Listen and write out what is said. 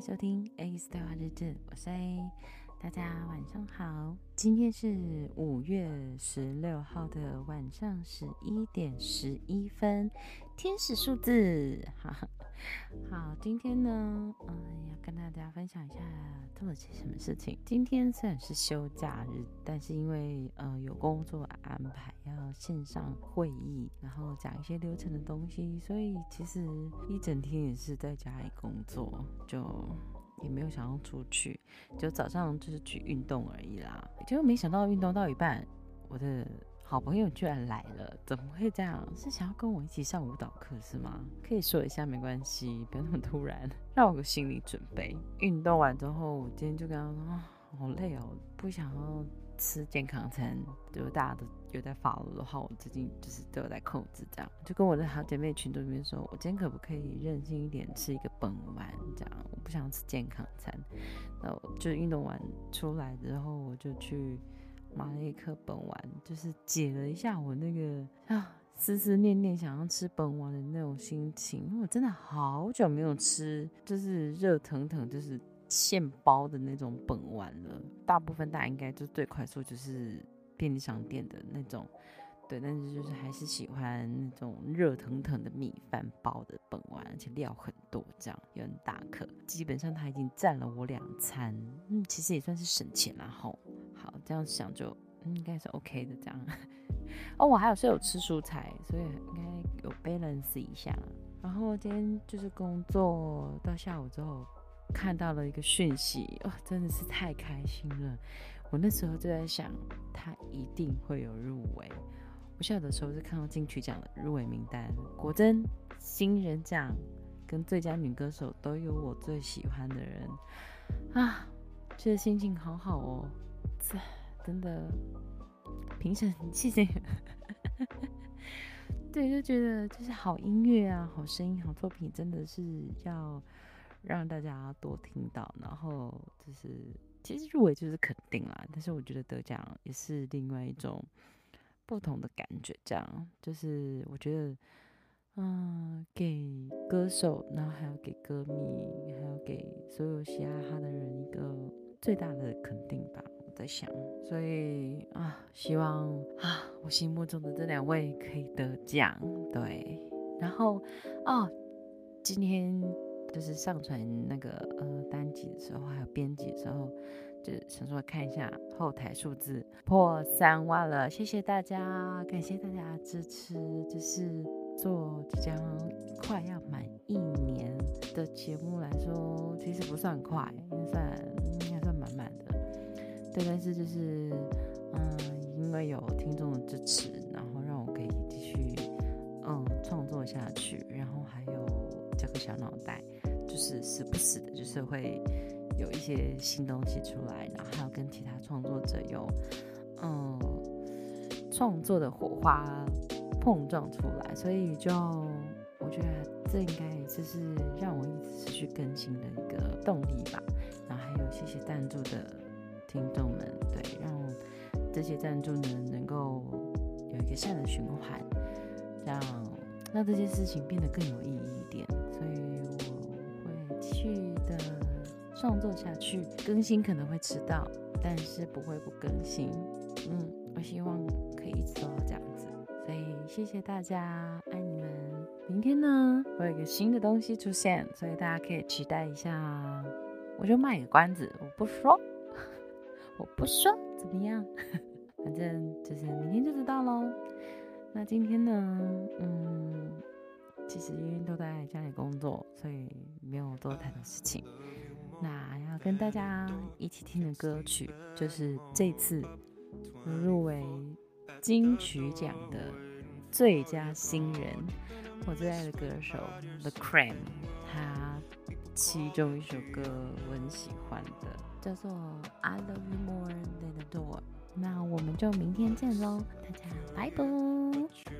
收听 A Style 日志，我是 A，大家晚上好。今天是五月十六号的晚上十一点十一分，天使数字，哈。好，今天呢，嗯，要跟大家分享一下做了些什么事情。今天虽然是休假日，但是因为呃有工作安排，要线上会议，然后讲一些流程的东西，所以其实一整天也是在家里工作，就也没有想要出去，就早上就是去运动而已啦。结果没想到运动到一半，我的。好朋友居然来了，怎么会这样？是想要跟我一起上舞蹈课是吗？可以说一下没关系，不要那么突然，让我有个心理准备。运动完之后，我今天就跟他说：“啊，好累哦，不想要吃健康餐。”就大家都有在 follow 的话，我最近就是都有在控制这样。就跟我的好姐妹群组里面说，我今天可不可以任性一点，吃一个本丸这样？我不想吃健康餐。那我就运动完出来之后，我就去。买了一颗本丸，就是解了一下我那个啊思思念念想要吃本丸的那种心情，因为我真的好久没有吃，就是热腾腾就是现包的那种本丸了。大部分大家应该就最快速就是便利商店的那种，对，但是就是还是喜欢那种热腾腾的米饭包的本丸，而且料很多，这样也很大颗，基本上它已经占了我两餐，嗯，其实也算是省钱啦吼。好，这样想就应该是 OK 的。这样 哦，我还有是有吃蔬菜，所以应该有 balance 一下。然后今天就是工作到下午之后，看到了一个讯息，哦，真的是太开心了。我那时候就在想，他一定会有入围。我小的时候是看到金曲奖的入围名单，果真新人奖跟最佳女歌手都有我最喜欢的人啊，觉得心情好好哦。这真的评审很谢谢，对，就觉得就是好音乐啊，好声音，好作品，真的是要让大家多听到。然后就是其实入围就是肯定啦，但是我觉得得奖也是另外一种不同的感觉。这样就是我觉得，嗯，给歌手，然后还有给歌迷，还有给所有喜爱他的人一个最大的肯定吧。我在想，所以啊，希望啊，我心目中的这两位可以得奖，对。然后哦，今天就是上传那个呃单集的时候，还有编辑的时候，就想说看一下后台数字破三万了，谢谢大家，感谢大家支持。就是做即将快要满一年的节目来说，其实不算快，应该算应该算满满的。对，但是就是，嗯，因为有听众的支持，然后让我可以继续，嗯，创作下去。然后还有这个小脑袋，就是时不时的，就是会有一些新东西出来，然后还有跟其他创作者有，嗯，创作的火花碰撞出来。所以就我觉得这应该就是让我一直持续更新的一个动力吧。然后还有谢谢赞助的。听众们，对，让这些赞助呢能够有一个善的循环，让让这些事情变得更有意义一点。所以创作下去，更新可能会迟到，但是不会不更新。嗯，我希望可以一直做到这样子。所以谢谢大家，爱你们。明天呢会有一个新的东西出现，所以大家可以期待一下。我就卖个关子，我不说。我不说怎么样，反正就是明天就知道喽。那今天呢，嗯，其实因为都在家里工作，所以没有做太多事情。那要跟大家一起听的歌曲，就是这次入围金曲奖的最佳新人，我最爱的歌手 The Cream，他其中一首歌我很喜欢的。叫做 I love you more than a door。那我们就明天见喽，大家拜拜。